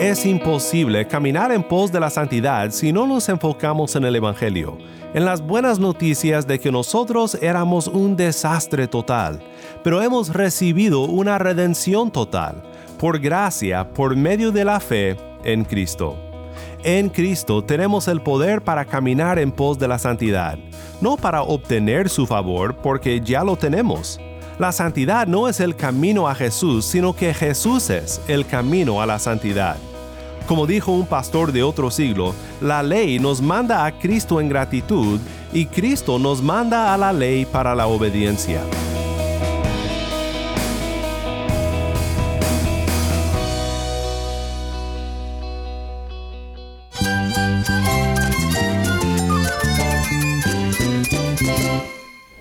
Es imposible caminar en pos de la santidad si no nos enfocamos en el Evangelio, en las buenas noticias de que nosotros éramos un desastre total, pero hemos recibido una redención total, por gracia, por medio de la fe en Cristo. En Cristo tenemos el poder para caminar en pos de la santidad, no para obtener su favor porque ya lo tenemos. La santidad no es el camino a Jesús, sino que Jesús es el camino a la santidad. Como dijo un pastor de otro siglo, la ley nos manda a Cristo en gratitud y Cristo nos manda a la ley para la obediencia.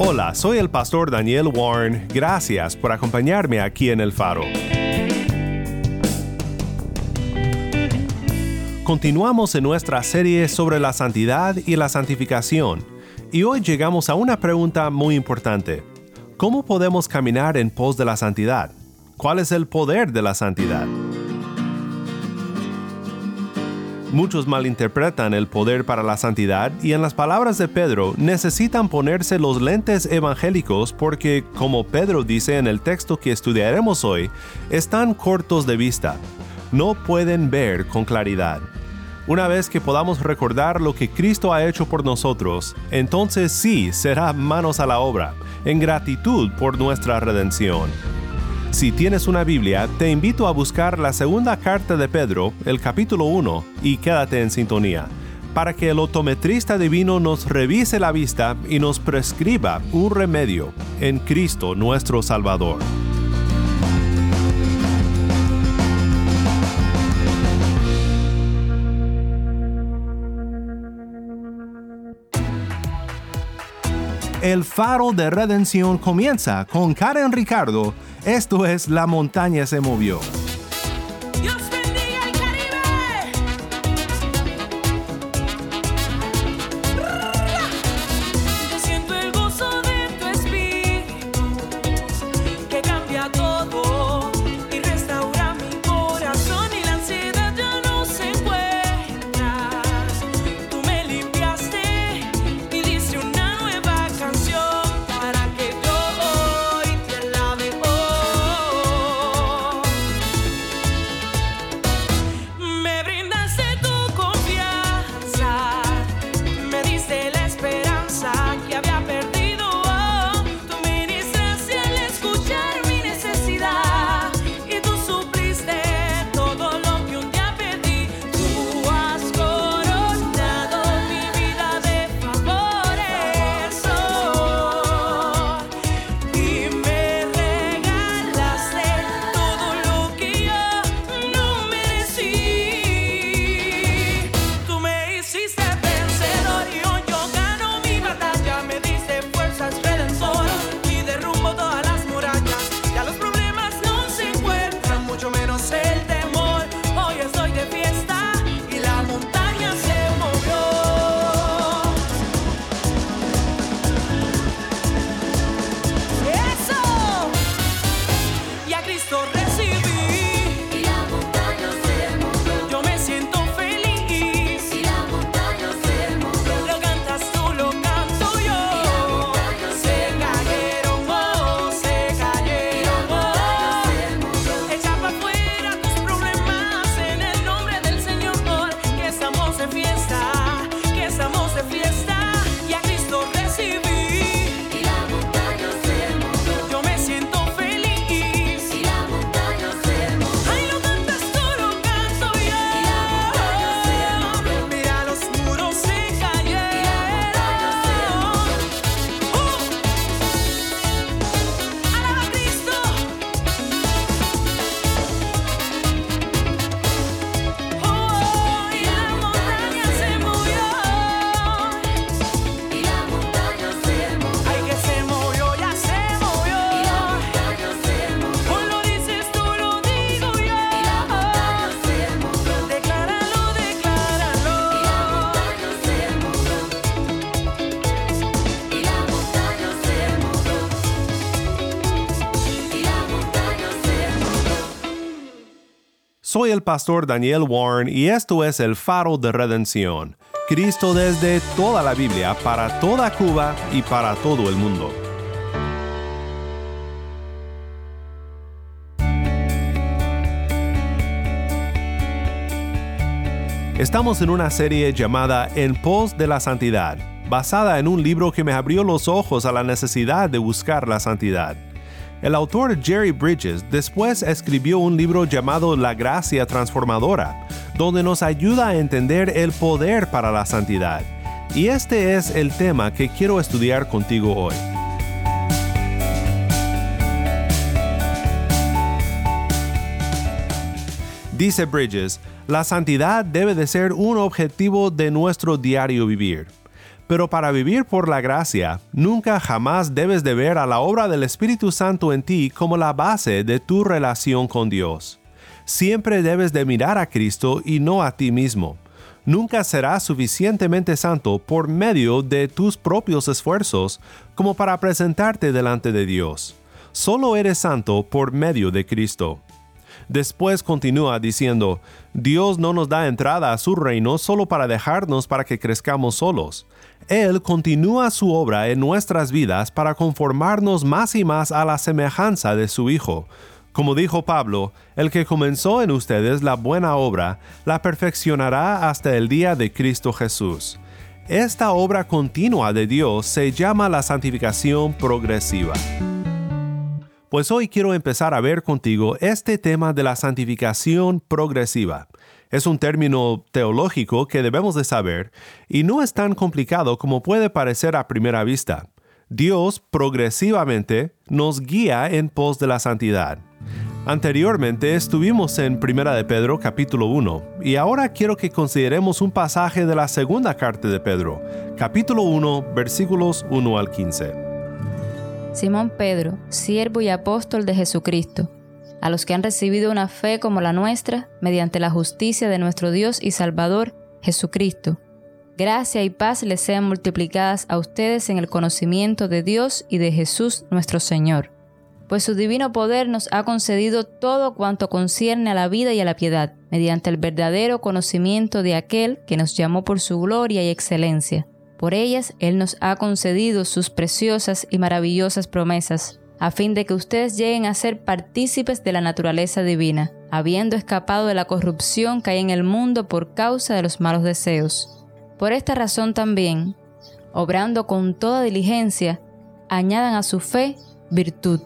Hola, soy el pastor Daniel Warren. Gracias por acompañarme aquí en El Faro. Continuamos en nuestra serie sobre la santidad y la santificación, y hoy llegamos a una pregunta muy importante. ¿Cómo podemos caminar en pos de la santidad? ¿Cuál es el poder de la santidad? Muchos malinterpretan el poder para la santidad y en las palabras de Pedro necesitan ponerse los lentes evangélicos porque, como Pedro dice en el texto que estudiaremos hoy, están cortos de vista. No pueden ver con claridad. Una vez que podamos recordar lo que Cristo ha hecho por nosotros, entonces sí será manos a la obra, en gratitud por nuestra redención. Si tienes una Biblia, te invito a buscar la segunda carta de Pedro, el capítulo 1, y quédate en sintonía, para que el optometrista divino nos revise la vista y nos prescriba un remedio en Cristo nuestro Salvador. El faro de redención comienza con Karen Ricardo. Esto es La montaña se movió. Soy el pastor Daniel Warren y esto es el faro de redención. Cristo desde toda la Biblia, para toda Cuba y para todo el mundo. Estamos en una serie llamada En pos de la santidad, basada en un libro que me abrió los ojos a la necesidad de buscar la santidad. El autor Jerry Bridges después escribió un libro llamado La Gracia Transformadora, donde nos ayuda a entender el poder para la santidad. Y este es el tema que quiero estudiar contigo hoy. Dice Bridges, la santidad debe de ser un objetivo de nuestro diario vivir. Pero para vivir por la gracia, nunca jamás debes de ver a la obra del Espíritu Santo en ti como la base de tu relación con Dios. Siempre debes de mirar a Cristo y no a ti mismo. Nunca serás suficientemente santo por medio de tus propios esfuerzos como para presentarte delante de Dios. Solo eres santo por medio de Cristo. Después continúa diciendo, Dios no nos da entrada a su reino solo para dejarnos para que crezcamos solos. Él continúa su obra en nuestras vidas para conformarnos más y más a la semejanza de su Hijo. Como dijo Pablo, el que comenzó en ustedes la buena obra, la perfeccionará hasta el día de Cristo Jesús. Esta obra continua de Dios se llama la santificación progresiva. Pues hoy quiero empezar a ver contigo este tema de la santificación progresiva. Es un término teológico que debemos de saber y no es tan complicado como puede parecer a primera vista. Dios progresivamente nos guía en pos de la santidad. Anteriormente estuvimos en Primera de Pedro capítulo 1 y ahora quiero que consideremos un pasaje de la segunda carta de Pedro, capítulo 1, versículos 1 al 15. Simón Pedro, siervo y apóstol de Jesucristo, a los que han recibido una fe como la nuestra, mediante la justicia de nuestro Dios y Salvador, Jesucristo. Gracia y paz les sean multiplicadas a ustedes en el conocimiento de Dios y de Jesús nuestro Señor, pues su divino poder nos ha concedido todo cuanto concierne a la vida y a la piedad, mediante el verdadero conocimiento de aquel que nos llamó por su gloria y excelencia. Por ellas Él nos ha concedido sus preciosas y maravillosas promesas, a fin de que ustedes lleguen a ser partícipes de la naturaleza divina, habiendo escapado de la corrupción que hay en el mundo por causa de los malos deseos. Por esta razón también, obrando con toda diligencia, añadan a su fe virtud,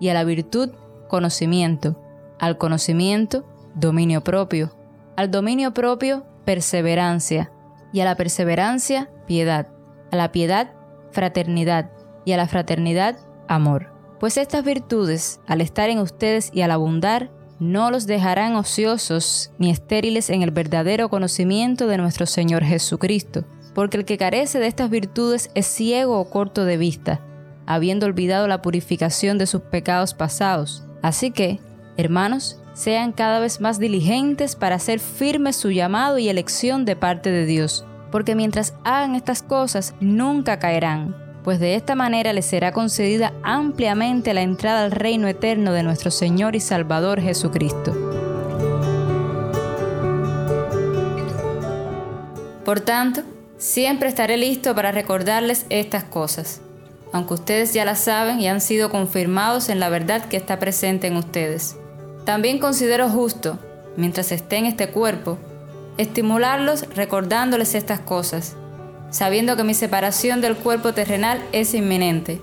y a la virtud conocimiento, al conocimiento dominio propio, al dominio propio perseverancia, y a la perseverancia piedad, a la piedad fraternidad y a la fraternidad amor. Pues estas virtudes, al estar en ustedes y al abundar, no los dejarán ociosos ni estériles en el verdadero conocimiento de nuestro Señor Jesucristo, porque el que carece de estas virtudes es ciego o corto de vista, habiendo olvidado la purificación de sus pecados pasados. Así que, hermanos, sean cada vez más diligentes para hacer firme su llamado y elección de parte de Dios, porque mientras hagan estas cosas nunca caerán, pues de esta manera les será concedida ampliamente la entrada al reino eterno de nuestro Señor y Salvador Jesucristo. Por tanto, siempre estaré listo para recordarles estas cosas, aunque ustedes ya las saben y han sido confirmados en la verdad que está presente en ustedes. También considero justo, mientras esté en este cuerpo, estimularlos recordándoles estas cosas, sabiendo que mi separación del cuerpo terrenal es inminente,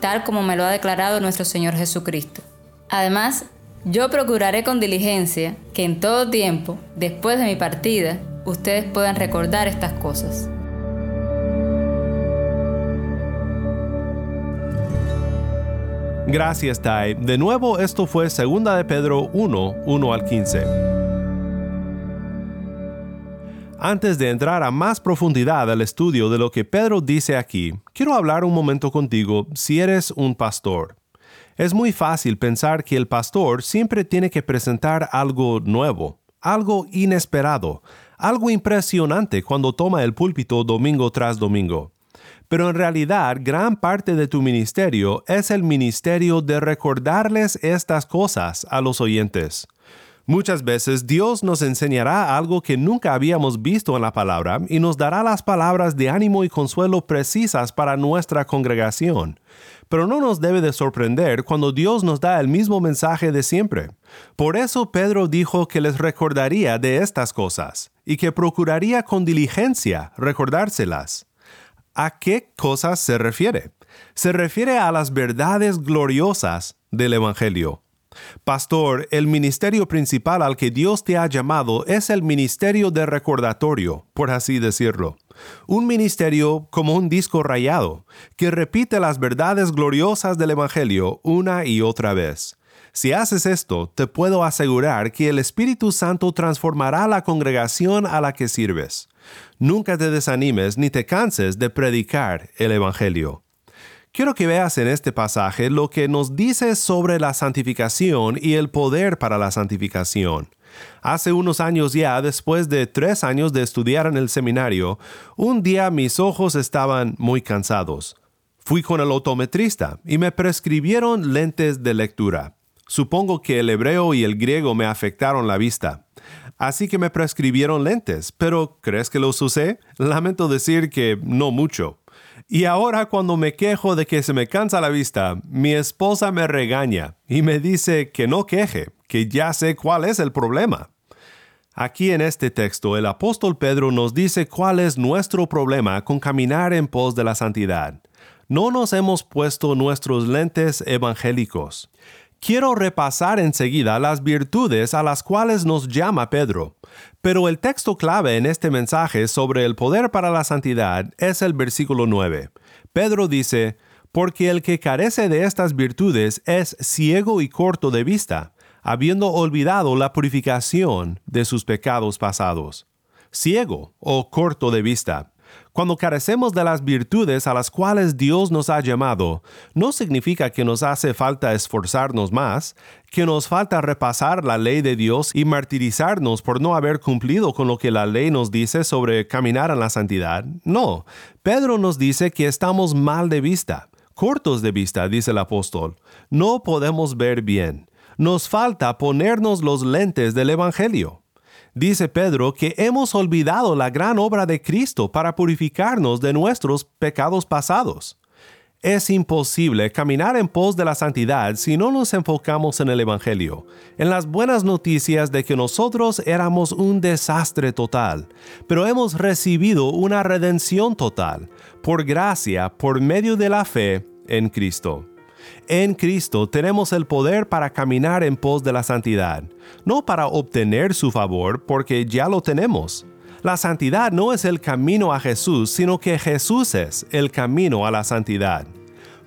tal como me lo ha declarado nuestro Señor Jesucristo. Además, yo procuraré con diligencia que en todo tiempo, después de mi partida, ustedes puedan recordar estas cosas. Gracias, Tai. De nuevo, esto fue 2 de Pedro 1, 1 al 15. Antes de entrar a más profundidad al estudio de lo que Pedro dice aquí, quiero hablar un momento contigo si eres un pastor. Es muy fácil pensar que el pastor siempre tiene que presentar algo nuevo, algo inesperado, algo impresionante cuando toma el púlpito domingo tras domingo. Pero en realidad gran parte de tu ministerio es el ministerio de recordarles estas cosas a los oyentes. Muchas veces Dios nos enseñará algo que nunca habíamos visto en la palabra y nos dará las palabras de ánimo y consuelo precisas para nuestra congregación. Pero no nos debe de sorprender cuando Dios nos da el mismo mensaje de siempre. Por eso Pedro dijo que les recordaría de estas cosas y que procuraría con diligencia recordárselas. ¿A qué cosas se refiere? Se refiere a las verdades gloriosas del Evangelio. Pastor, el ministerio principal al que Dios te ha llamado es el ministerio de recordatorio, por así decirlo. Un ministerio como un disco rayado, que repite las verdades gloriosas del Evangelio una y otra vez. Si haces esto, te puedo asegurar que el Espíritu Santo transformará la congregación a la que sirves. Nunca te desanimes ni te canses de predicar el Evangelio. Quiero que veas en este pasaje lo que nos dice sobre la santificación y el poder para la santificación. Hace unos años ya, después de tres años de estudiar en el seminario, un día mis ojos estaban muy cansados. Fui con el otometrista y me prescribieron lentes de lectura. Supongo que el hebreo y el griego me afectaron la vista. Así que me prescribieron lentes, pero ¿crees que los usé? Lamento decir que no mucho. Y ahora cuando me quejo de que se me cansa la vista, mi esposa me regaña y me dice que no queje, que ya sé cuál es el problema. Aquí en este texto el apóstol Pedro nos dice cuál es nuestro problema con caminar en pos de la santidad. No nos hemos puesto nuestros lentes evangélicos. Quiero repasar enseguida las virtudes a las cuales nos llama Pedro, pero el texto clave en este mensaje sobre el poder para la santidad es el versículo 9. Pedro dice, porque el que carece de estas virtudes es ciego y corto de vista, habiendo olvidado la purificación de sus pecados pasados. Ciego o corto de vista. Cuando carecemos de las virtudes a las cuales Dios nos ha llamado, no significa que nos hace falta esforzarnos más, que nos falta repasar la ley de Dios y martirizarnos por no haber cumplido con lo que la ley nos dice sobre caminar en la santidad. No, Pedro nos dice que estamos mal de vista, cortos de vista, dice el apóstol. No podemos ver bien. Nos falta ponernos los lentes del Evangelio. Dice Pedro que hemos olvidado la gran obra de Cristo para purificarnos de nuestros pecados pasados. Es imposible caminar en pos de la santidad si no nos enfocamos en el Evangelio, en las buenas noticias de que nosotros éramos un desastre total, pero hemos recibido una redención total, por gracia, por medio de la fe en Cristo. En Cristo tenemos el poder para caminar en pos de la santidad, no para obtener su favor, porque ya lo tenemos. La santidad no es el camino a Jesús, sino que Jesús es el camino a la santidad.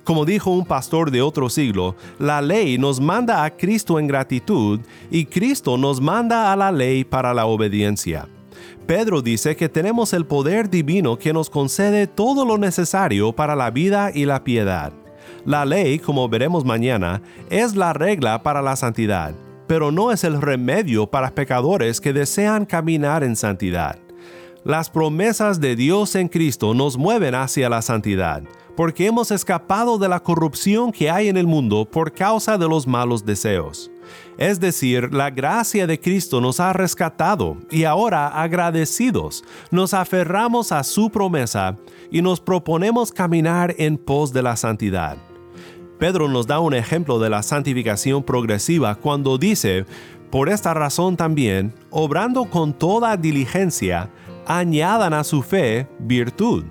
Como dijo un pastor de otro siglo, la ley nos manda a Cristo en gratitud y Cristo nos manda a la ley para la obediencia. Pedro dice que tenemos el poder divino que nos concede todo lo necesario para la vida y la piedad. La ley, como veremos mañana, es la regla para la santidad, pero no es el remedio para pecadores que desean caminar en santidad. Las promesas de Dios en Cristo nos mueven hacia la santidad, porque hemos escapado de la corrupción que hay en el mundo por causa de los malos deseos. Es decir, la gracia de Cristo nos ha rescatado y ahora agradecidos nos aferramos a su promesa y nos proponemos caminar en pos de la santidad. Pedro nos da un ejemplo de la santificación progresiva cuando dice, por esta razón también, obrando con toda diligencia, añadan a su fe virtud,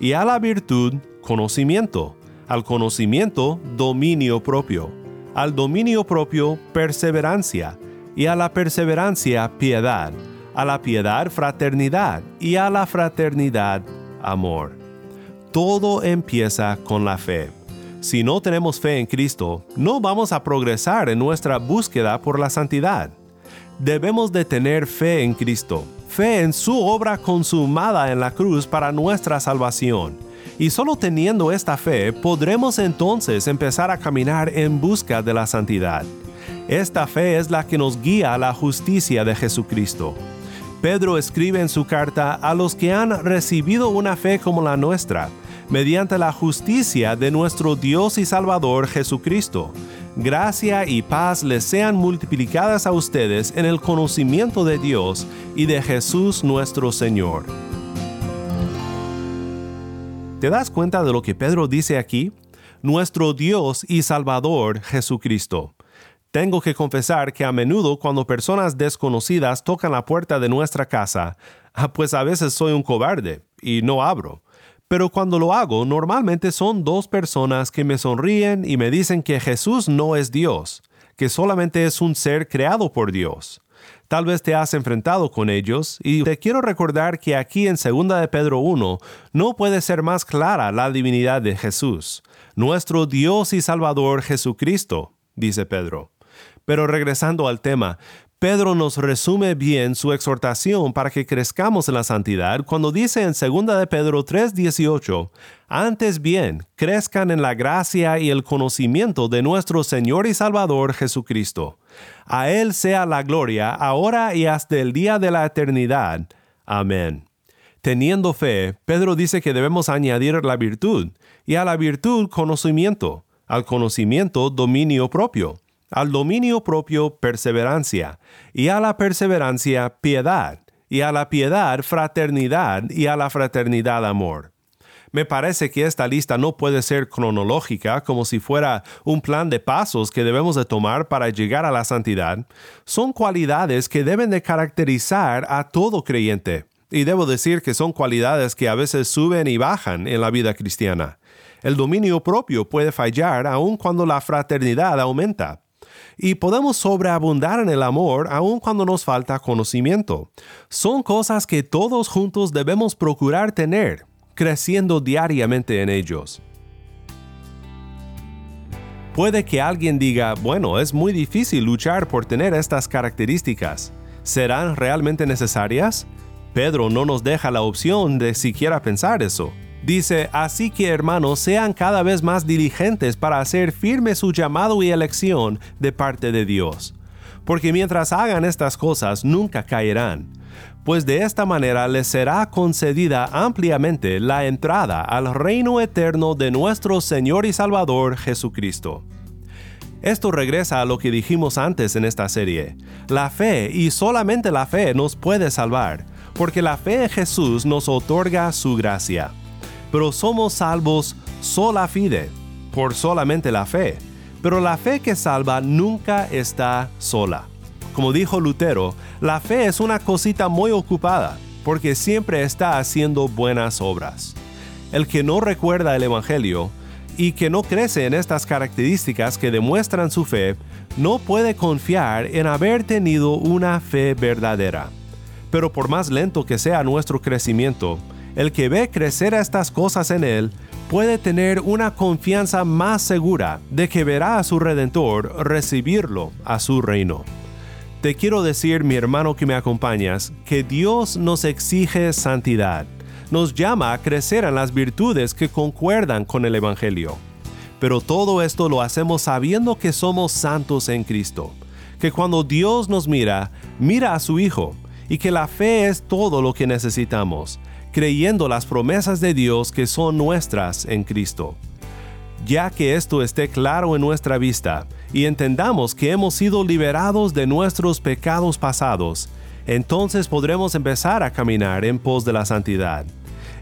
y a la virtud conocimiento, al conocimiento dominio propio, al dominio propio perseverancia, y a la perseverancia piedad, a la piedad fraternidad, y a la fraternidad amor. Todo empieza con la fe. Si no tenemos fe en Cristo, no vamos a progresar en nuestra búsqueda por la santidad. Debemos de tener fe en Cristo, fe en su obra consumada en la cruz para nuestra salvación. Y solo teniendo esta fe podremos entonces empezar a caminar en busca de la santidad. Esta fe es la que nos guía a la justicia de Jesucristo. Pedro escribe en su carta a los que han recibido una fe como la nuestra, mediante la justicia de nuestro Dios y Salvador Jesucristo. Gracia y paz les sean multiplicadas a ustedes en el conocimiento de Dios y de Jesús nuestro Señor. ¿Te das cuenta de lo que Pedro dice aquí? Nuestro Dios y Salvador Jesucristo. Tengo que confesar que a menudo cuando personas desconocidas tocan la puerta de nuestra casa, ah, pues a veces soy un cobarde y no abro. Pero cuando lo hago, normalmente son dos personas que me sonríen y me dicen que Jesús no es Dios, que solamente es un ser creado por Dios. Tal vez te has enfrentado con ellos y te quiero recordar que aquí en 2 de Pedro 1 no puede ser más clara la divinidad de Jesús, nuestro Dios y Salvador Jesucristo, dice Pedro. Pero regresando al tema, Pedro nos resume bien su exhortación para que crezcamos en la santidad cuando dice en 2 de Pedro 3:18, antes bien, crezcan en la gracia y el conocimiento de nuestro Señor y Salvador Jesucristo. A Él sea la gloria, ahora y hasta el día de la eternidad. Amén. Teniendo fe, Pedro dice que debemos añadir la virtud, y a la virtud conocimiento, al conocimiento dominio propio, al dominio propio perseverancia, y a la perseverancia piedad, y a la piedad fraternidad, y a la fraternidad amor. Me parece que esta lista no puede ser cronológica como si fuera un plan de pasos que debemos de tomar para llegar a la santidad. Son cualidades que deben de caracterizar a todo creyente. Y debo decir que son cualidades que a veces suben y bajan en la vida cristiana. El dominio propio puede fallar aun cuando la fraternidad aumenta. Y podemos sobreabundar en el amor aun cuando nos falta conocimiento. Son cosas que todos juntos debemos procurar tener, creciendo diariamente en ellos. Puede que alguien diga, bueno, es muy difícil luchar por tener estas características. ¿Serán realmente necesarias? Pedro no nos deja la opción de siquiera pensar eso. Dice, así que hermanos, sean cada vez más diligentes para hacer firme su llamado y elección de parte de Dios. Porque mientras hagan estas cosas, nunca caerán pues de esta manera les será concedida ampliamente la entrada al reino eterno de nuestro Señor y Salvador Jesucristo. Esto regresa a lo que dijimos antes en esta serie. La fe y solamente la fe nos puede salvar, porque la fe en Jesús nos otorga su gracia. Pero somos salvos sola fide, por solamente la fe. Pero la fe que salva nunca está sola. Como dijo Lutero, la fe es una cosita muy ocupada, porque siempre está haciendo buenas obras. El que no recuerda el Evangelio y que no crece en estas características que demuestran su fe, no puede confiar en haber tenido una fe verdadera. Pero por más lento que sea nuestro crecimiento, el que ve crecer estas cosas en él puede tener una confianza más segura de que verá a su Redentor recibirlo a su reino. Te quiero decir, mi hermano que me acompañas, que Dios nos exige santidad, nos llama a crecer en las virtudes que concuerdan con el Evangelio. Pero todo esto lo hacemos sabiendo que somos santos en Cristo, que cuando Dios nos mira, mira a su Hijo, y que la fe es todo lo que necesitamos, creyendo las promesas de Dios que son nuestras en Cristo. Ya que esto esté claro en nuestra vista, y entendamos que hemos sido liberados de nuestros pecados pasados, entonces podremos empezar a caminar en pos de la santidad.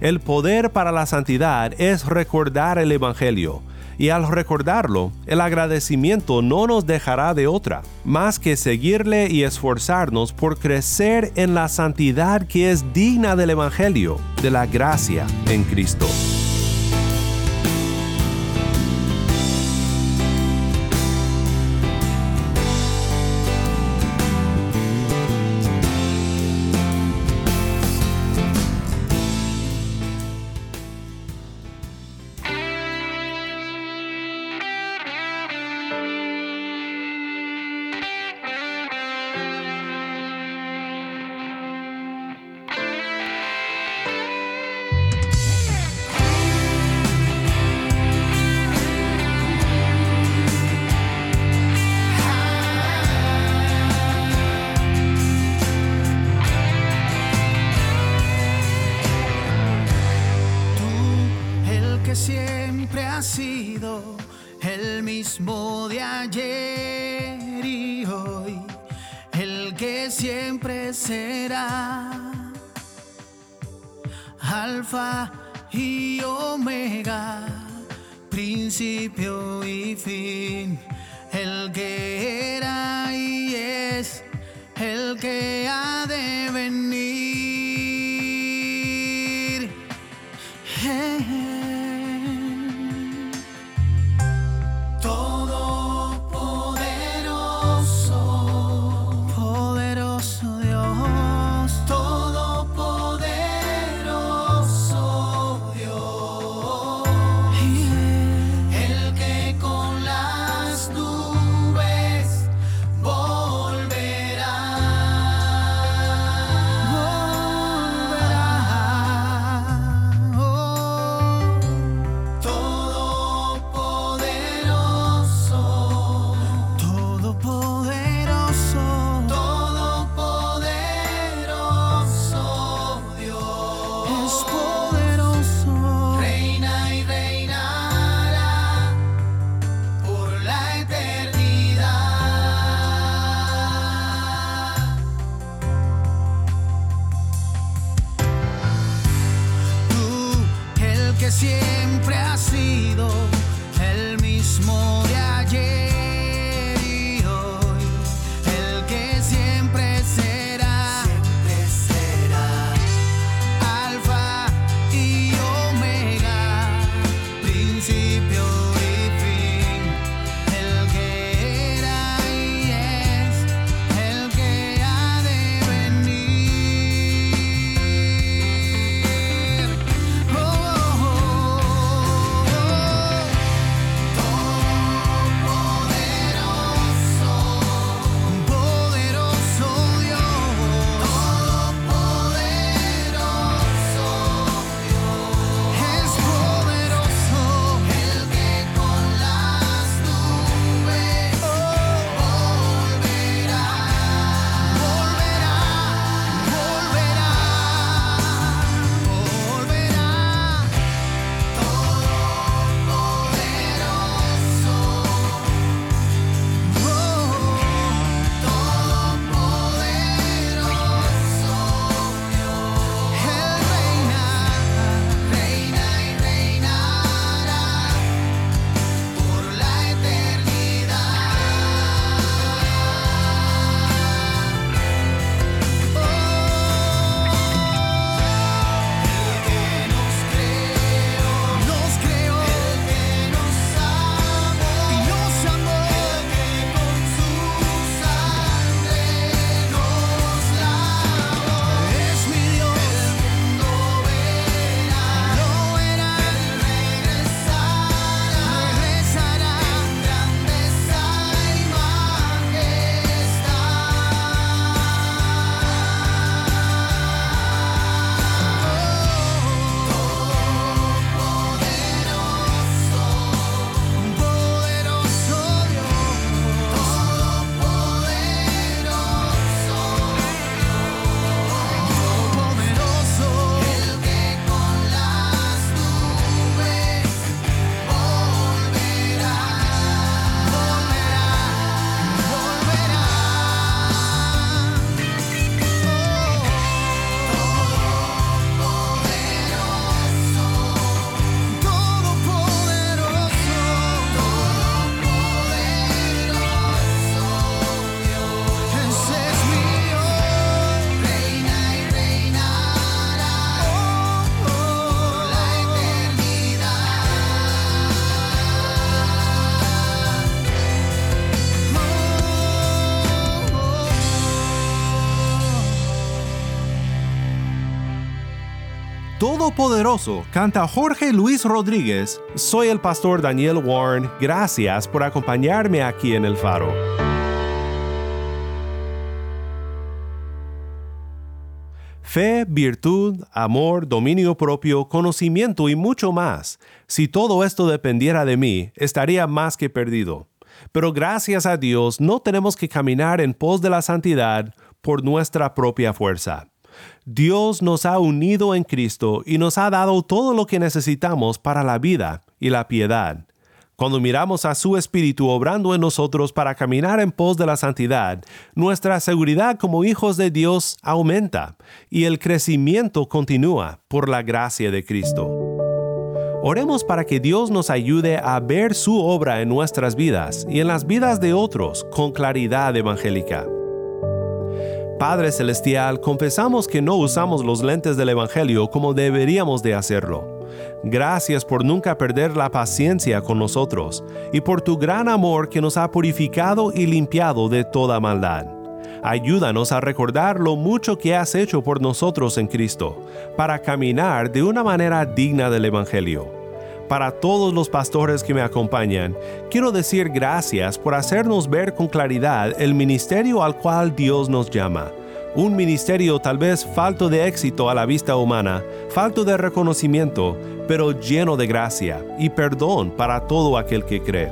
El poder para la santidad es recordar el Evangelio, y al recordarlo, el agradecimiento no nos dejará de otra, más que seguirle y esforzarnos por crecer en la santidad que es digna del Evangelio, de la gracia en Cristo. principio Todopoderoso canta Jorge Luis Rodríguez. Soy el pastor Daniel Warren. Gracias por acompañarme aquí en el faro. Fe, virtud, amor, dominio propio, conocimiento y mucho más. Si todo esto dependiera de mí, estaría más que perdido. Pero gracias a Dios no tenemos que caminar en pos de la santidad por nuestra propia fuerza. Dios nos ha unido en Cristo y nos ha dado todo lo que necesitamos para la vida y la piedad. Cuando miramos a su Espíritu obrando en nosotros para caminar en pos de la santidad, nuestra seguridad como hijos de Dios aumenta y el crecimiento continúa por la gracia de Cristo. Oremos para que Dios nos ayude a ver su obra en nuestras vidas y en las vidas de otros con claridad evangélica. Padre Celestial, confesamos que no usamos los lentes del Evangelio como deberíamos de hacerlo. Gracias por nunca perder la paciencia con nosotros y por tu gran amor que nos ha purificado y limpiado de toda maldad. Ayúdanos a recordar lo mucho que has hecho por nosotros en Cristo, para caminar de una manera digna del Evangelio. Para todos los pastores que me acompañan, quiero decir gracias por hacernos ver con claridad el ministerio al cual Dios nos llama un ministerio tal vez falto de éxito a la vista humana, falto de reconocimiento, pero lleno de gracia y perdón para todo aquel que cree.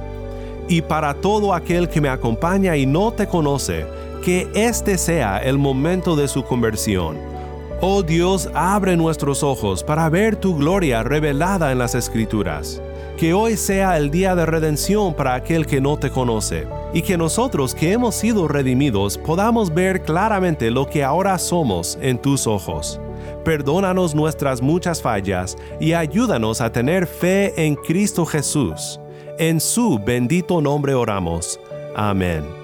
Y para todo aquel que me acompaña y no te conoce, que este sea el momento de su conversión. Oh Dios, abre nuestros ojos para ver tu gloria revelada en las Escrituras. Que hoy sea el día de redención para aquel que no te conoce y que nosotros que hemos sido redimidos podamos ver claramente lo que ahora somos en tus ojos. Perdónanos nuestras muchas fallas y ayúdanos a tener fe en Cristo Jesús. En su bendito nombre oramos. Amén.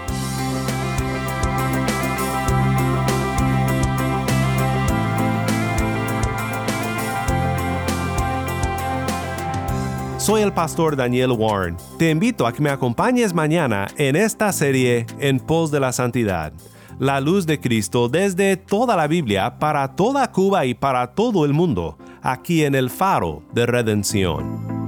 Soy el pastor Daniel Warren. Te invito a que me acompañes mañana en esta serie En pos de la santidad. La luz de Cristo desde toda la Biblia para toda Cuba y para todo el mundo, aquí en el faro de redención.